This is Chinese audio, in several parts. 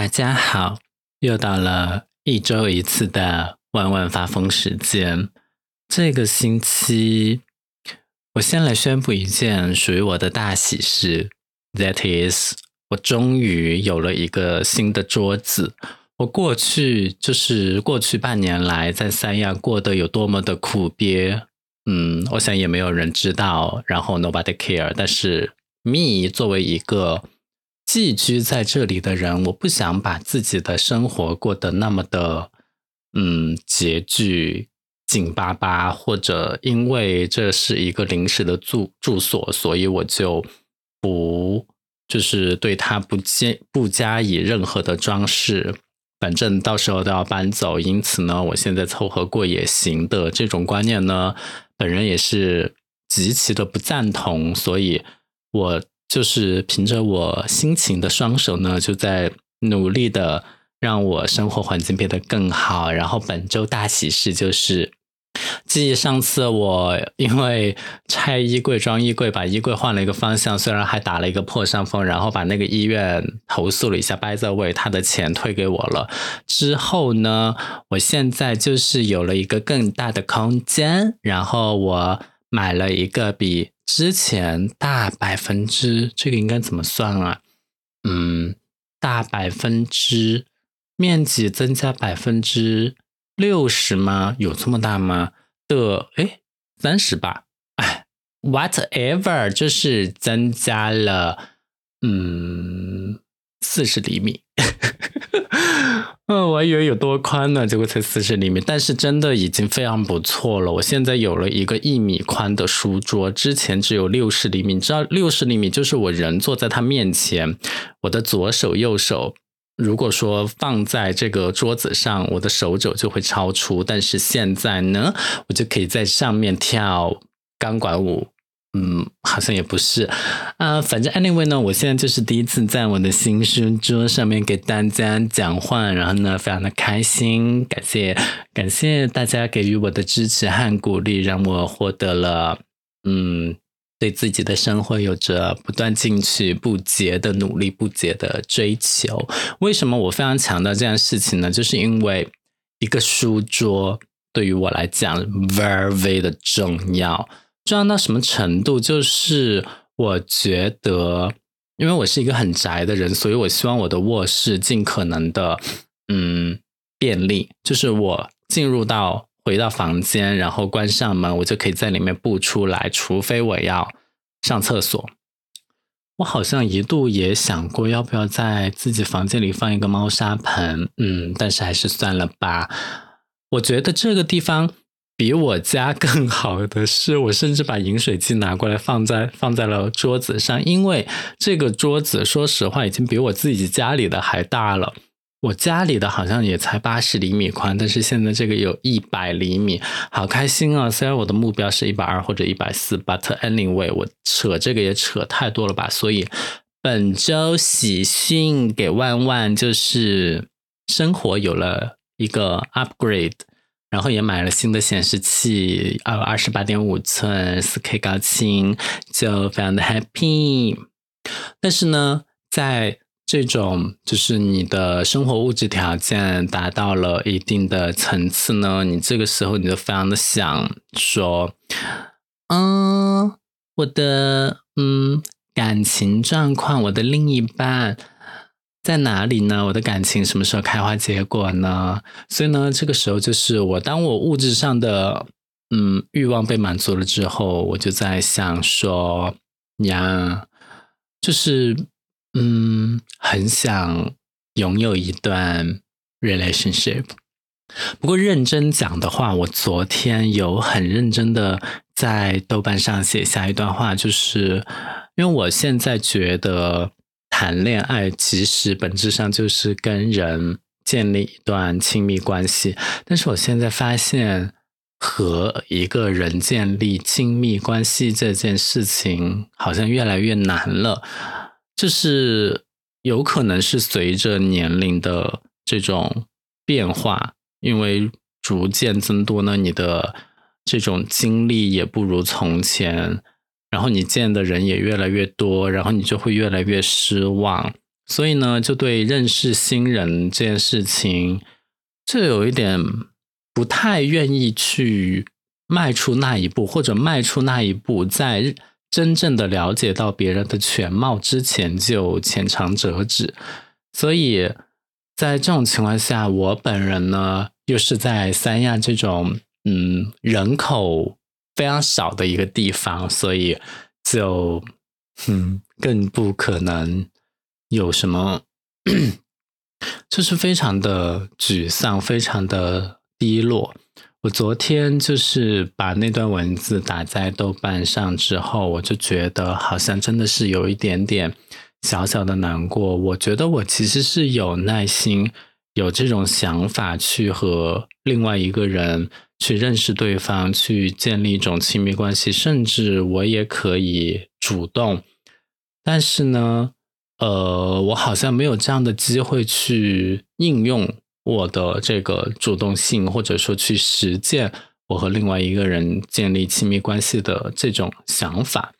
大家好，又到了一周一次的万万发疯时间。这个星期，我先来宣布一件属于我的大喜事，That is，我终于有了一个新的桌子。我过去就是过去半年来在三亚过得有多么的苦憋，嗯，我想也没有人知道，然后 nobody care。但是 me 作为一个寄居在这里的人，我不想把自己的生活过得那么的，嗯，拮据、紧巴巴，或者因为这是一个临时的住住所，所以我就不就是对它不加不加以任何的装饰，反正到时候都要搬走，因此呢，我现在凑合过也行的这种观念呢，本人也是极其的不赞同，所以我。就是凭着我辛勤的双手呢，就在努力的让我生活环境变得更好。然后本周大喜事就是，记上次我因为拆衣柜装衣柜，把衣柜换了一个方向，虽然还打了一个破伤风，然后把那个医院投诉了一下，by the way，他的钱退给我了。之后呢，我现在就是有了一个更大的空间，然后我买了一个比。之前大百分之这个应该怎么算啊？嗯，大百分之面积增加百分之六十吗？有这么大吗？的哎，三十吧。哎，whatever，就是增加了嗯四十厘米。嗯，我还以为有多宽呢，结果才四十厘米，但是真的已经非常不错了。我现在有了一个一米宽的书桌，之前只有六十厘米。你知道六十厘米就是我人坐在它面前，我的左手右手，如果说放在这个桌子上，我的手肘就会超出。但是现在呢，我就可以在上面跳钢管舞。嗯，好像也不是啊，反正 anyway 呢，我现在就是第一次在我的新书桌上面给大家讲话，然后呢，非常的开心，感谢感谢大家给予我的支持和鼓励，让我获得了嗯，对自己的生活有着不断进取不竭的努力，不竭的追求。为什么我非常强调这件事情呢？就是因为一个书桌对于我来讲 very 的重要。重要到什么程度？就是我觉得，因为我是一个很宅的人，所以我希望我的卧室尽可能的，嗯，便利。就是我进入到回到房间，然后关上门，我就可以在里面不出来，除非我要上厕所。我好像一度也想过要不要在自己房间里放一个猫砂盆，嗯，但是还是算了吧。我觉得这个地方。比我家更好的是，我甚至把饮水机拿过来放在放在了桌子上，因为这个桌子说实话已经比我自己家里的还大了。我家里的好像也才八十厘米宽，但是现在这个有一百厘米，好开心啊！虽然我的目标是一百二或者一百四，but anyway，我扯这个也扯太多了吧。所以本周喜讯给万万就是生活有了一个 upgrade。然后也买了新的显示器，呃，二十八点五寸四 K 高清，就非常的 happy。但是呢，在这种就是你的生活物质条件达到了一定的层次呢，你这个时候你就非常的想说，嗯，我的嗯感情状况，我的另一半。在哪里呢？我的感情什么时候开花结果呢？所以呢，这个时候就是我，当我物质上的嗯欲望被满足了之后，我就在想说呀，就是嗯，很想拥有一段 relationship。不过认真讲的话，我昨天有很认真的在豆瓣上写下一段话，就是因为我现在觉得。谈恋爱其实本质上就是跟人建立一段亲密关系，但是我现在发现和一个人建立亲密关系这件事情好像越来越难了，就是有可能是随着年龄的这种变化，因为逐渐增多呢，你的这种经历也不如从前。然后你见的人也越来越多，然后你就会越来越失望，所以呢，就对认识新人这件事情，就有一点不太愿意去迈出那一步，或者迈出那一步，在真正的了解到别人的全貌之前就浅尝辄止。所以在这种情况下，我本人呢，又是在三亚这种嗯人口非常少的一个地方，所以就嗯更不可能。有什么？就是非常的沮丧，非常的低落。我昨天就是把那段文字打在豆瓣上之后，我就觉得好像真的是有一点点小小的难过。我觉得我其实是有耐心，有这种想法去和另外一个人去认识对方，去建立一种亲密关系，甚至我也可以主动。但是呢？呃，我好像没有这样的机会去应用我的这个主动性，或者说去实践我和另外一个人建立亲密关系的这种想法。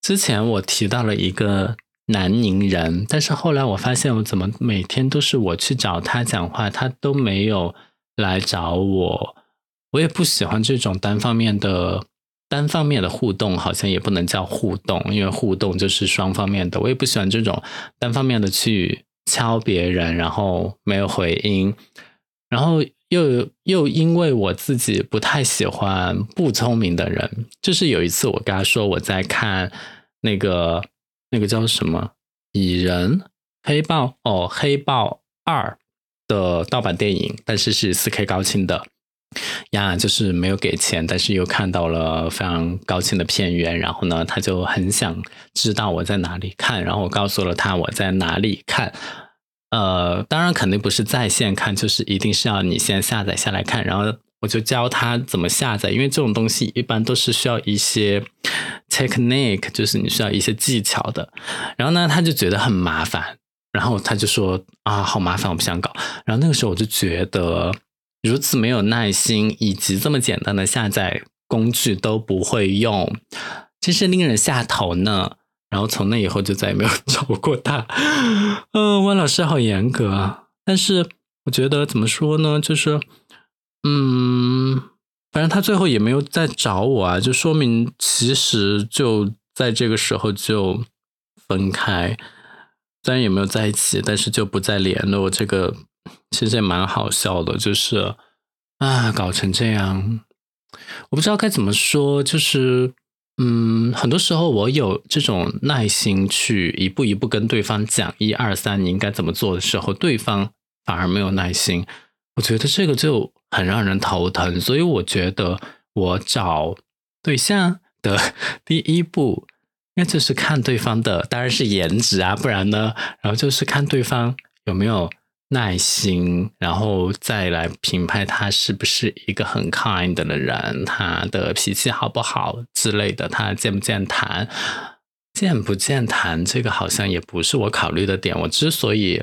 之前我提到了一个南宁人，但是后来我发现，我怎么每天都是我去找他讲话，他都没有来找我。我也不喜欢这种单方面的。单方面的互动好像也不能叫互动，因为互动就是双方面的。我也不喜欢这种单方面的去敲别人，然后没有回音，然后又又因为我自己不太喜欢不聪明的人。就是有一次我跟他说我在看那个那个叫什么《蚁人黑豹》哦，《黑豹二》的盗版电影，但是是四 K 高清的。呀，就是没有给钱，但是又看到了非常高清的片源，然后呢，他就很想知道我在哪里看，然后我告诉了他我在哪里看。呃，当然肯定不是在线看，就是一定是要你先下载下来看，然后我就教他怎么下载，因为这种东西一般都是需要一些 technique，就是你需要一些技巧的。然后呢，他就觉得很麻烦，然后他就说啊，好麻烦，我不想搞。然后那个时候我就觉得。如此没有耐心，以及这么简单的下载工具都不会用，真是令人下头呢。然后从那以后就再也没有找过他。嗯，汪老师好严格啊，但是我觉得怎么说呢？就是，嗯，反正他最后也没有再找我啊，就说明其实就在这个时候就分开，虽然也没有在一起，但是就不再联络。这个。其实也蛮好笑的，就是啊，搞成这样，我不知道该怎么说。就是，嗯，很多时候我有这种耐心去一步一步跟对方讲一二三你应该怎么做的时候，对方反而没有耐心。我觉得这个就很让人头疼。所以我觉得我找对象的 第一步，应该就是看对方的，当然是颜值啊，不然呢，然后就是看对方有没有。耐心，然后再来评判他是不是一个很 kind 的人，他的脾气好不好之类的，他健不健谈，健不健谈，这个好像也不是我考虑的点。我之所以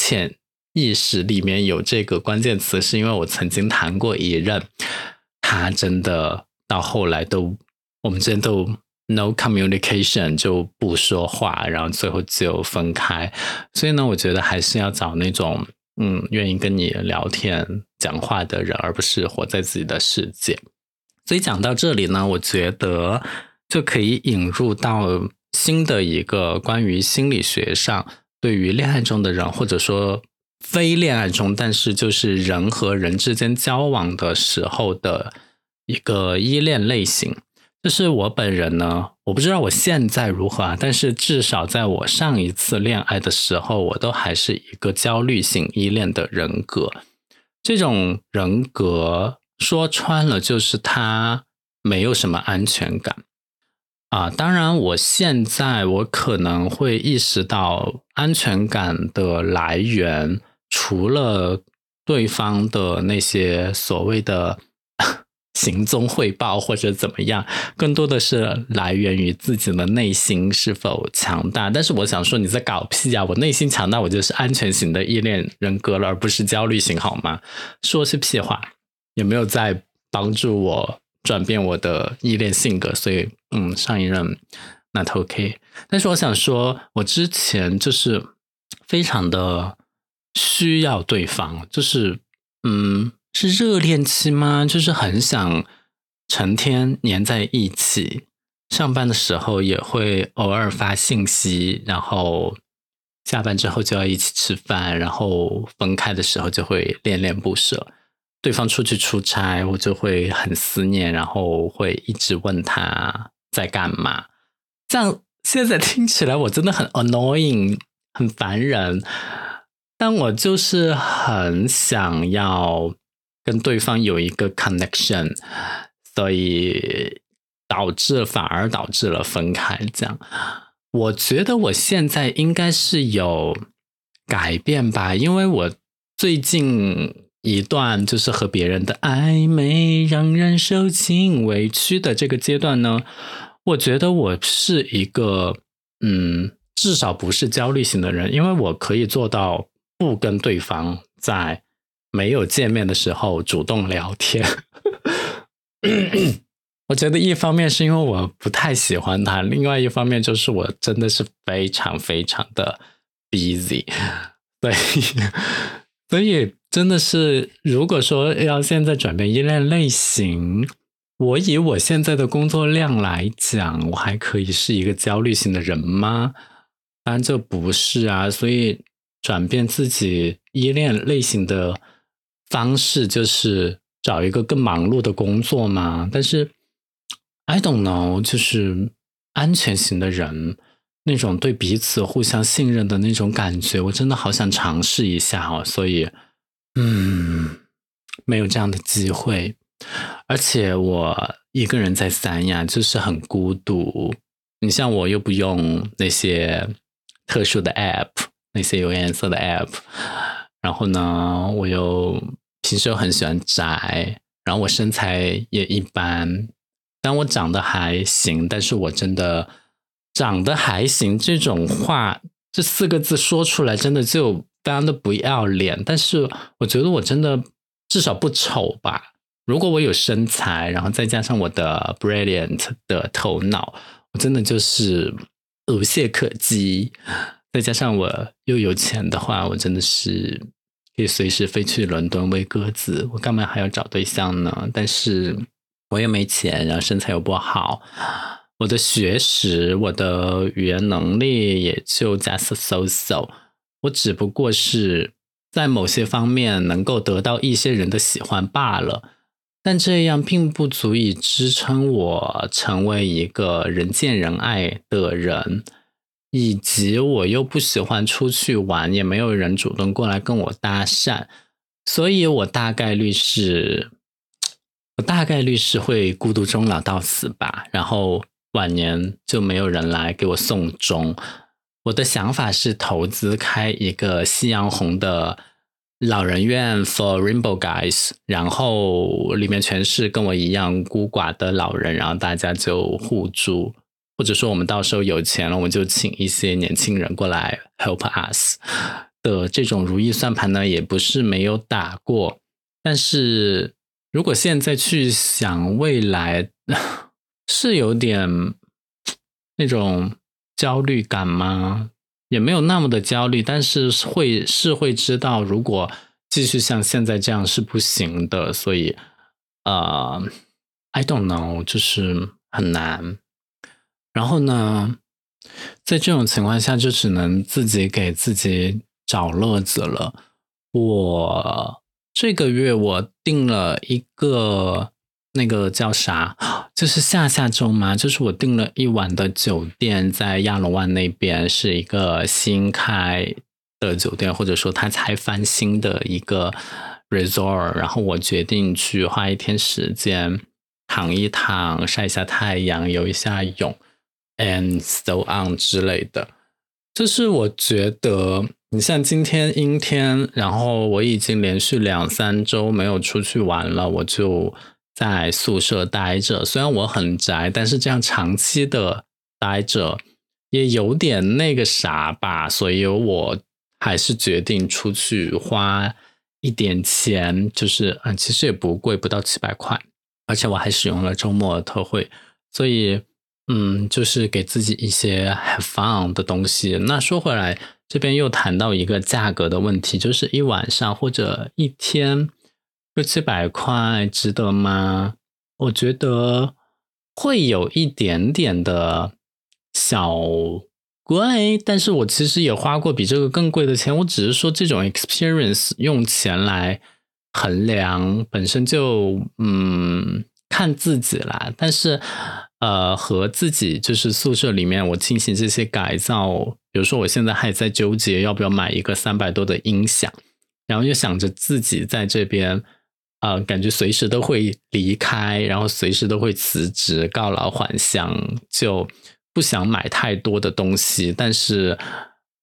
潜意识里面有这个关键词，是因为我曾经谈过一任，他真的到后来都，我们之间都。No communication 就不说话，然后最后就分开。所以呢，我觉得还是要找那种嗯愿意跟你聊天、讲话的人，而不是活在自己的世界。所以讲到这里呢，我觉得就可以引入到新的一个关于心理学上对于恋爱中的人，或者说非恋爱中，但是就是人和人之间交往的时候的一个依恋类型。就是我本人呢，我不知道我现在如何啊，但是至少在我上一次恋爱的时候，我都还是一个焦虑型依恋的人格。这种人格说穿了，就是他没有什么安全感啊。当然，我现在我可能会意识到安全感的来源，除了对方的那些所谓的。行踪汇报或者怎么样，更多的是来源于自己的内心是否强大。但是我想说，你在搞屁啊！我内心强大，我就是安全型的依恋人格了，而不是焦虑型，好吗？说是屁话，也没有在帮助我转变我的依恋性格。所以，嗯，上一任那 OK。但是我想说，我之前就是非常的需要对方，就是嗯，是热恋期吗？就是很想成天黏在一起，上班的时候也会偶尔发信息，然后下班之后就要一起吃饭，然后分开的时候就会恋恋不舍。对方出去出差，我就会很思念，然后会一直问他在干嘛。这样现在听起来我真的很 annoying，很烦人。但我就是很想要跟对方有一个 connection，所以导致反而导致了分开。这样，我觉得我现在应该是有改变吧，因为我最近。一段就是和别人的暧昧让人受尽委屈的这个阶段呢，我觉得我是一个嗯，至少不是焦虑型的人，因为我可以做到不跟对方在没有见面的时候主动聊天。我觉得一方面是因为我不太喜欢他，另外一方面就是我真的是非常非常的 busy，所以所以。真的是，如果说要现在转变依恋类型，我以我现在的工作量来讲，我还可以是一个焦虑型的人吗？当然这不是啊，所以转变自己依恋类型的方式就是找一个更忙碌的工作嘛。但是 I don't know，就是安全型的人那种对彼此互相信任的那种感觉，我真的好想尝试一下哦，所以。嗯，没有这样的机会，而且我一个人在三亚就是很孤独。你像我又不用那些特殊的 app，那些有颜色的 app，然后呢，我又平时又很喜欢宅，然后我身材也一般，但我长得还行。但是我真的长得还行这种话，这四个字说出来真的就。非常的不要脸，但是我觉得我真的至少不丑吧。如果我有身材，然后再加上我的 brilliant 的头脑，我真的就是无懈可击。再加上我又有钱的话，我真的是可以随时飞去伦敦喂鸽子。我干嘛还要找对象呢？但是我又没钱，然后身材又不好，我的学识、我的语言能力也就 just so so。我只不过是在某些方面能够得到一些人的喜欢罢了，但这样并不足以支撑我成为一个人见人爱的人，以及我又不喜欢出去玩，也没有人主动过来跟我搭讪，所以我大概率是，我大概率是会孤独终老到死吧，然后晚年就没有人来给我送终。我的想法是投资开一个夕阳红的老人院 for rainbow guys，然后里面全是跟我一样孤寡的老人，然后大家就互助，或者说我们到时候有钱了，我们就请一些年轻人过来 help us 的这种如意算盘呢，也不是没有打过。但是如果现在去想未来，是有点那种。焦虑感吗？也没有那么的焦虑，但是会是会知道，如果继续像现在这样是不行的，所以呃，I don't know，就是很难。然后呢，在这种情况下，就只能自己给自己找乐子了。我这个月我订了一个。那个叫啥？就是下下周嘛？就是我订了一晚的酒店，在亚龙湾那边，是一个新开的酒店，或者说它才翻新的一个 resort。然后我决定去花一天时间躺一躺，晒一下太阳，游一下泳，and so on 之类的。就是我觉得，你像今天阴天，然后我已经连续两三周没有出去玩了，我就。在宿舍待着，虽然我很宅，但是这样长期的待着也有点那个啥吧，所以我还是决定出去花一点钱，就是嗯，其实也不贵，不到七百块，而且我还使用了周末特惠，所以嗯，就是给自己一些 have fun 的东西。那说回来，这边又谈到一个价格的问题，就是一晚上或者一天六七百块值得吗？我觉得会有一点点的小贵，但是我其实也花过比这个更贵的钱。我只是说这种 experience 用钱来衡量本身就嗯看自己啦，但是。呃，和自己就是宿舍里面我进行这些改造，比如说我现在还在纠结要不要买一个三百多的音响，然后又想着自己在这边，啊，感觉随时都会离开，然后随时都会辞职告老还乡，就不想买太多的东西，但是。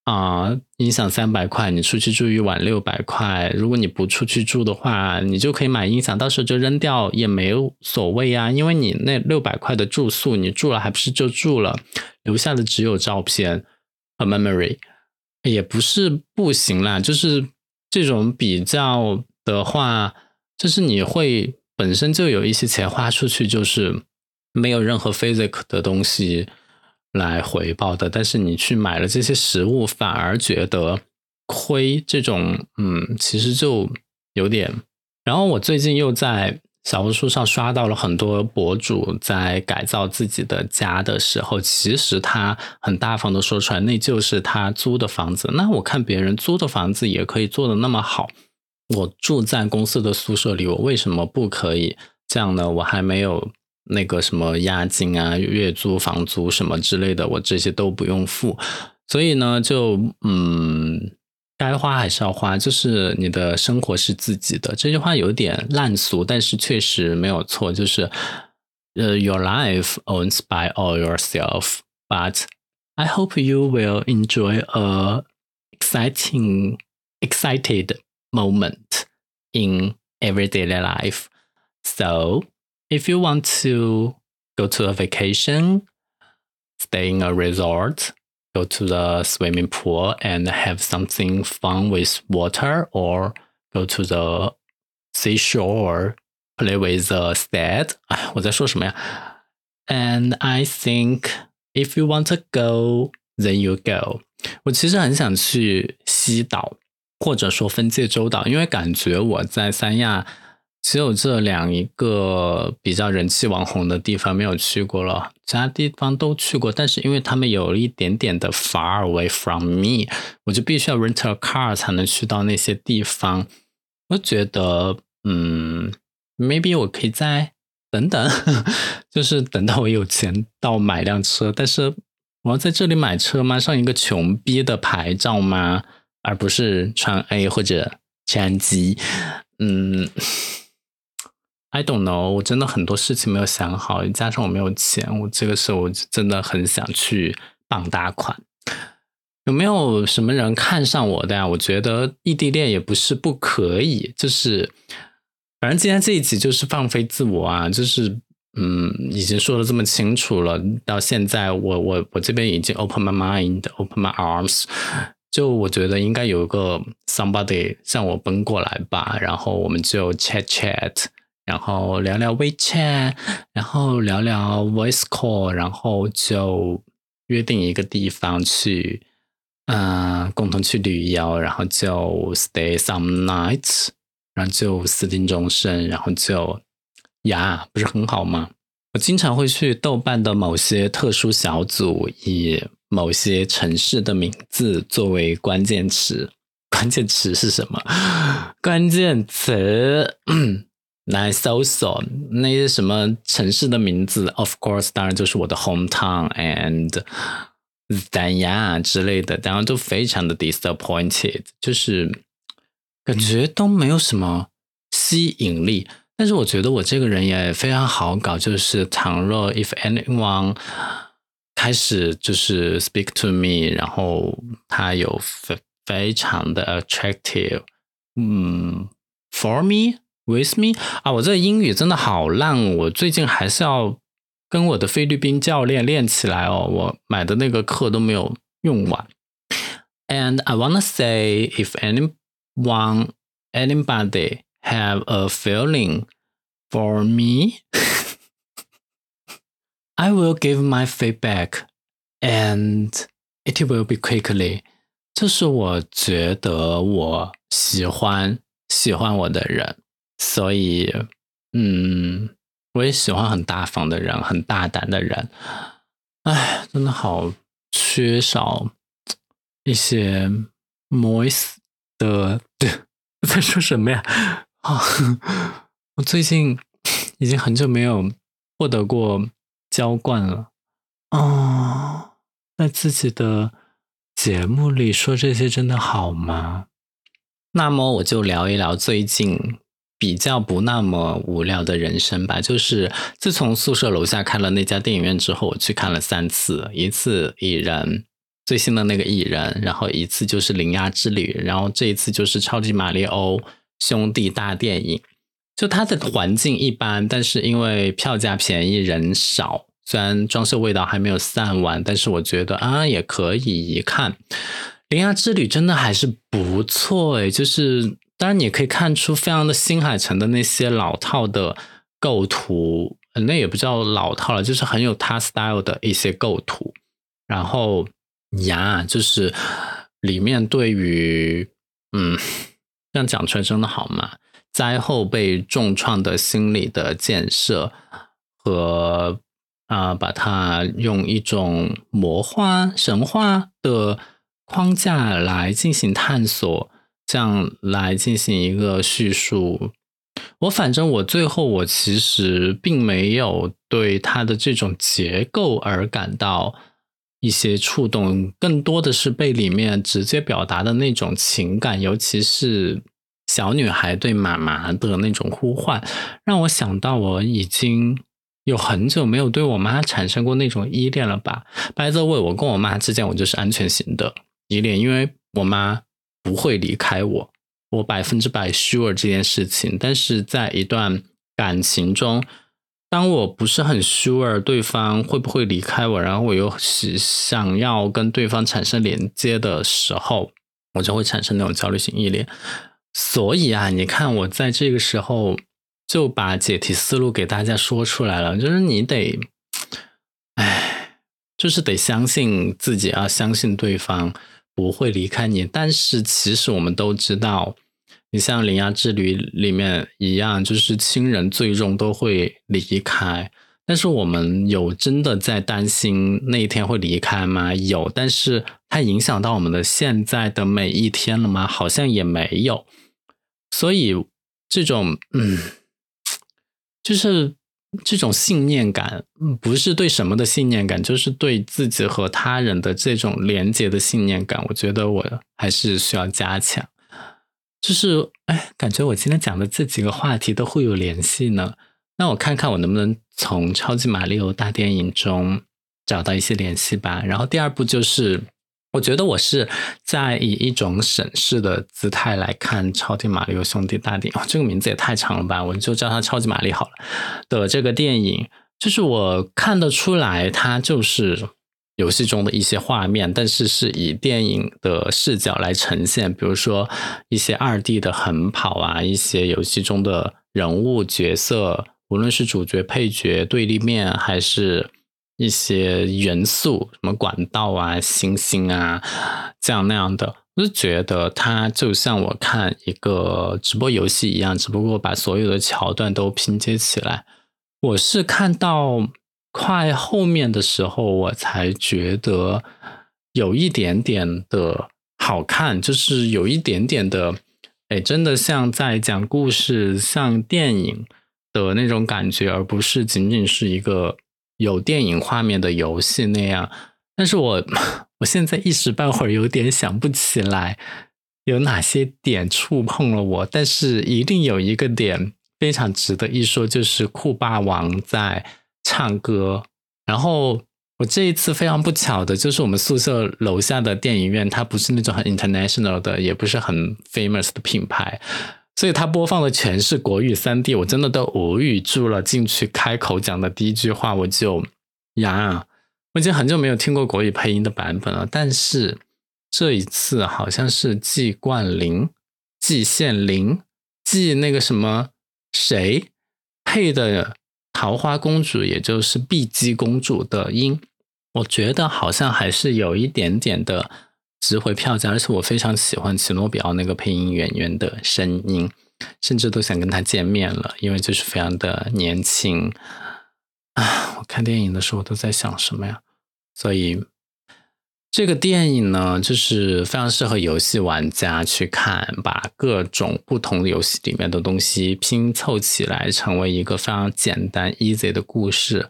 啊，音响三百块，你出去住一晚六百块。如果你不出去住的话，你就可以买音响，到时候就扔掉也没有所谓呀。因为你那六百块的住宿，你住了还不是就住了，留下的只有照片和 memory，也不是不行啦。就是这种比较的话，就是你会本身就有一些钱花出去，就是没有任何 physical 的东西。来回报的，但是你去买了这些食物，反而觉得亏。这种，嗯，其实就有点。然后我最近又在小红书上刷到了很多博主在改造自己的家的时候，其实他很大方的说出来，那就是他租的房子。那我看别人租的房子也可以做的那么好，我住在公司的宿舍里，我为什么不可以这样呢？我还没有。那个什么押金啊、月租、房租什么之类的，我这些都不用付，所以呢，就嗯，该花还是要花，就是你的生活是自己的。这句话有点烂俗，但是确实没有错，就是呃，Your life owns by all yourself, but I hope you will enjoy a exciting, excited moment in everyday life. So. If you want to go to a vacation, stay in a resort, go to the swimming pool and have something fun with water, or go to the seashore, play with the sand. And I think if you want to go, then you go. 我其实很想去西岛，或者说分界洲岛，因为感觉我在三亚。 只有这两一个比较人气网红的地方没有去过了，其他地方都去过，但是因为他们有一点点的 far away from me，我就必须要 rent a car 才能去到那些地方。我觉得，嗯，maybe 我可以再等等，就是等到我有钱到买辆车。但是我要在这里买车吗？上一个穷逼的牌照吗？而不是川 A 或者川 G？嗯。I don't know，我真的很多事情没有想好，加上我没有钱，我这个时候我真的很想去傍大款。有没有什么人看上我的呀？我觉得异地恋也不是不可以，就是反正今天这一集就是放飞自我啊，就是嗯，已经说的这么清楚了，到现在我我我这边已经 open my mind，open my arms，就我觉得应该有一个 somebody 向我奔过来吧，然后我们就 chat chat。然后聊聊 WeChat，然后聊聊 Voice Call，然后就约定一个地方去，嗯，共同去旅游，然后就 Stay some nights，然后就私定终身，然后就呀，不是很好吗？我经常会去豆瓣的某些特殊小组，以某些城市的名字作为关键词。关键词是什么？关键词。来搜索那些什么城市的名字，of course，当然就是我的 hometown and 三亚之类的，然后都非常的 disappointed，就是感觉都没有什么吸引力。但是我觉得我这个人也非常好搞，就是倘若 if anyone 开始就是 speak to me，然后他有非非常的 attractive，嗯，for me。With me 啊，我这英语真的好烂，我最近还是要跟我的菲律宾教练练起来哦。我买的那个课都没有用完。And I wanna say, if anyone, anybody have a feeling for me, I will give my feedback and it will be quickly。这是我觉得我喜欢喜欢我的人，所以嗯，我也喜欢很大方的人，很大胆的人。哎，真的好缺少一些 moist 的。在说什么呀？啊，我最近已经很久没有获得过浇灌了啊，在自己的。节目里说这些真的好吗？那么我就聊一聊最近比较不那么无聊的人生吧。就是自从宿舍楼下开了那家电影院之后，我去看了三次，一次蚁人最新的那个蚁人，然后一次就是灵牙之旅，然后这一次就是超级马里奥兄弟大电影。就它的环境一般，但是因为票价便宜，人少。虽然装修味道还没有散完，但是我觉得啊也可以一看。《铃芽之旅》真的还是不错诶，就是当然你可以看出非常的新海诚的那些老套的构图，那也不叫老套了，就是很有他 style 的一些构图。然后呀，就是里面对于嗯，这样讲出来真的好吗？灾后被重创的心理的建设和。啊，把它用一种魔幻神话的框架来进行探索，这样来进行一个叙述。我反正我最后我其实并没有对它的这种结构而感到一些触动，更多的是被里面直接表达的那种情感，尤其是小女孩对妈妈的那种呼唤，让我想到我已经。有很久没有对我妈产生过那种依恋了吧？By the way，我跟我妈之间，我就是安全型的依恋，因为我妈不会离开我，我百分之百 sure 这件事情。但是在一段感情中，当我不是很 sure 对方会不会离开我，然后我又是想要跟对方产生连接的时候，我就会产生那种焦虑型依恋。所以啊，你看我在这个时候。就把解题思路给大家说出来了，就是你得，哎，就是得相信自己，啊相信对方不会离开你。但是其实我们都知道，你像《铃芽之旅》里面一样，就是亲人最终都会离开。但是我们有真的在担心那一天会离开吗？有，但是它影响到我们的现在的每一天了吗？好像也没有。所以这种，嗯。就是这种信念感，不是对什么的信念感，就是对自己和他人的这种连接的信念感。我觉得我还是需要加强。就是，哎，感觉我今天讲的这几个话题都会有联系呢。那我看看我能不能从《超级马里奥大电影》中找到一些联系吧。然后第二步就是。我觉得我是在以一种审视的姿态来看《超级马里奥兄弟大电影》，这个名字也太长了吧，我就叫它《超级玛丽》好了。的这个电影，就是我看得出来，它就是游戏中的一些画面，但是是以电影的视角来呈现，比如说一些二 D 的横跑啊，一些游戏中的人物角色，无论是主角、配角、对立面，还是。一些元素，什么管道啊、星星啊，这样那样的，我就觉得它就像我看一个直播游戏一样，只不过把所有的桥段都拼接起来。我是看到快后面的时候，我才觉得有一点点的好看，就是有一点点的，哎，真的像在讲故事，像电影的那种感觉，而不是仅仅是一个。有电影画面的游戏那样，但是我我现在一时半会儿有点想不起来有哪些点触碰了我，但是一定有一个点非常值得一说，就是酷霸王在唱歌。然后我这一次非常不巧的就是我们宿舍楼下的电影院，它不是那种很 international 的，也不是很 famous 的品牌。所以他播放的全是国语三 D，我真的都无语住了。进去开口讲的第一句话，我就呀，我已经很久没有听过国语配音的版本了。但是这一次好像是季冠霖、季羡林、季那个什么谁配的桃花公主，也就是碧姬公主的音，我觉得好像还是有一点点的值回票价，而且我非常喜欢奇诺比奥那个配音演员的声音，甚至都想跟他见面了，因为就是非常的年轻啊！我看电影的时候都在想什么呀？所以。这个电影呢，就是非常适合游戏玩家去看，把各种不同的游戏里面的东西拼凑起来，成为一个非常简单、easy 的故事。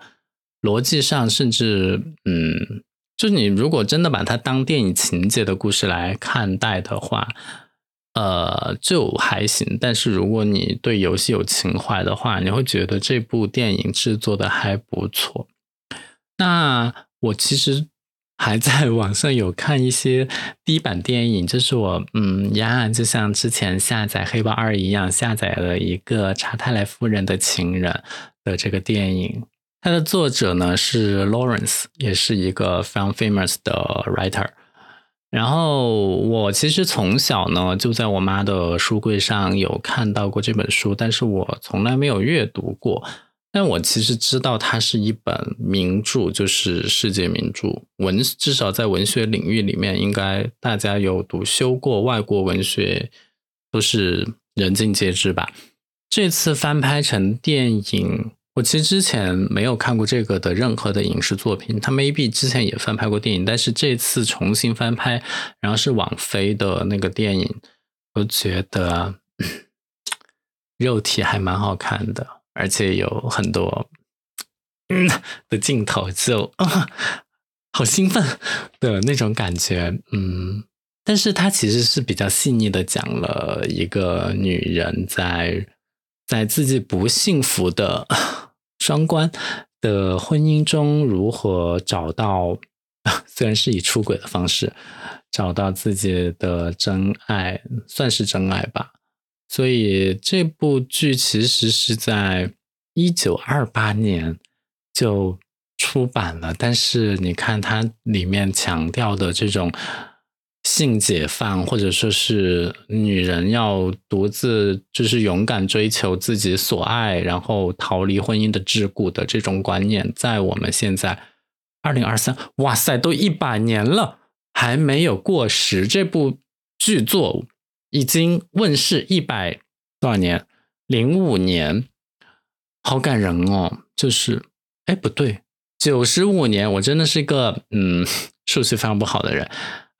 逻辑上，甚至嗯，就你如果真的把它当电影情节的故事来看待的话，呃，就还行。但是如果你对游戏有情怀的话，你会觉得这部电影制作的还不错。那我其实。还在网上有看一些低版电影，就是我嗯呀，就像之前下载《黑豹二》一样，下载了一个查泰莱夫人的情人的这个电影。它的作者呢是 Lawrence，也是一个非常 famous 的 writer。然后我其实从小呢就在我妈的书柜上有看到过这本书，但是我从来没有阅读过。但我其实知道它是一本名著，就是世界名著文，至少在文学领域里面，应该大家有读修过外国文学，都是人尽皆知吧。这次翻拍成电影，我其实之前没有看过这个的任何的影视作品，他 maybe 之前也翻拍过电影，但是这次重新翻拍，然后是网飞的那个电影，我觉得肉体还蛮好看的。而且有很多嗯的镜头，就啊，好兴奋的那种感觉，嗯，但是它其实是比较细腻的讲了一个女人在在自己不幸福的 双关的婚姻中如何找到，虽然是以出轨的方式找到自己的真爱，算是真爱吧。所以这部剧其实是在一九二八年就出版了，但是你看它里面强调的这种性解放，或者说是女人要独自就是勇敢追求自己所爱，然后逃离婚姻的桎梏的这种观念，在我们现在二零二三，哇塞，都一百年了，还没有过时。这部剧作。已经问世一百多少年？零五年，好感人哦！就是，哎，不对，九十五年。我真的是一个嗯，数学非常不好的人。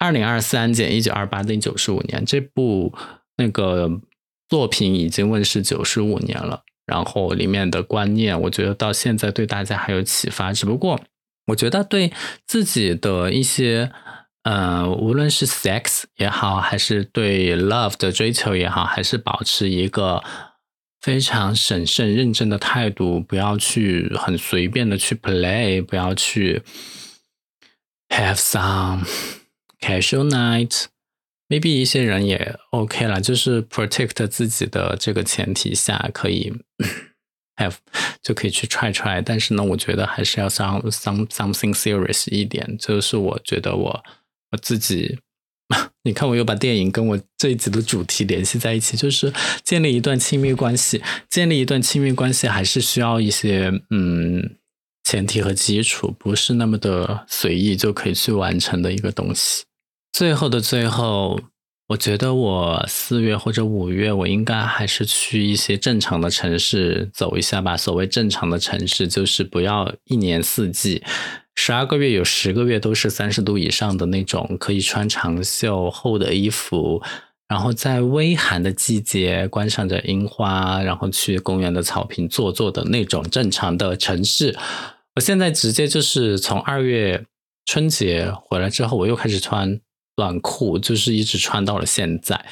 二零二三减一九二八等于九十五年。这部那个作品已经问世九十五年了，然后里面的观念，我觉得到现在对大家还有启发。只不过，我觉得对自己的一些。嗯，无论是 sex 也好，还是对 love 的追求也好，还是保持一个非常审慎认真的态度，不要去很随便的去 play，不要去 have some casual night。maybe 一些人也 OK 了，就是 protect 自己的这个前提下，可以 have 就可以去 try try。但是呢，我觉得还是要 some some something serious 一点，就是我觉得我。我自己，你看，我又把电影跟我这一集的主题联系在一起，就是建立一段亲密关系。建立一段亲密关系还是需要一些嗯前提和基础，不是那么的随意就可以去完成的一个东西。最后的最后，我觉得我四月或者五月，我应该还是去一些正常的城市走一下吧。所谓正常的城市，就是不要一年四季。十二个月有十个月都是三十度以上的那种，可以穿长袖厚的衣服，然后在微寒的季节观赏着樱花，然后去公园的草坪坐坐的那种正常的城市。我现在直接就是从二月春节回来之后，我又开始穿短裤，就是一直穿到了现在。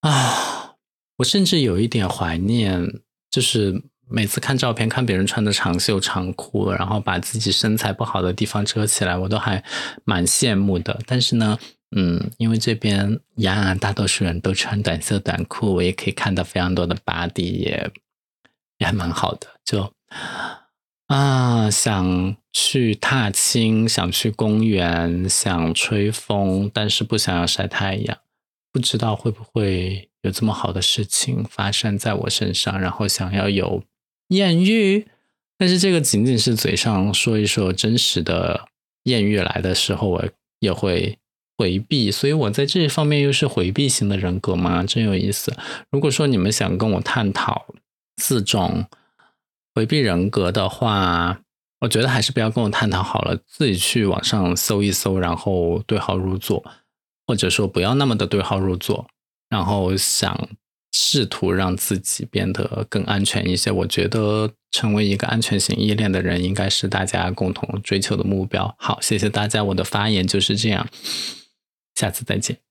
啊，我甚至有一点怀念，就是。每次看照片，看别人穿的长袖长裤，然后把自己身材不好的地方遮起来，我都还蛮羡慕的。但是呢，嗯，因为这边呀，大多数人都穿短袖短裤，我也可以看到非常多的 body，也也还蛮好的。就啊，想去踏青，想去公园，想吹风，但是不想要晒太阳，不知道会不会有这么好的事情发生在我身上，然后想要有。艳遇但是这个仅仅是嘴上说一说，真实的艳遇来的时候，我也会回避。所以我在这方面又是回避型的人格吗？真有意思。如果说你们想跟我探讨四种回避人格的话，我觉得还是不要跟我探讨好了，自己去网上搜一搜，然后对号入座，或者说不要那么的对号入座，然后想。试图让自己变得更安全一些，我觉得成为一个安全型依恋的人，应该是大家共同追求的目标。好，谢谢大家，我的发言就是这样，下次再见。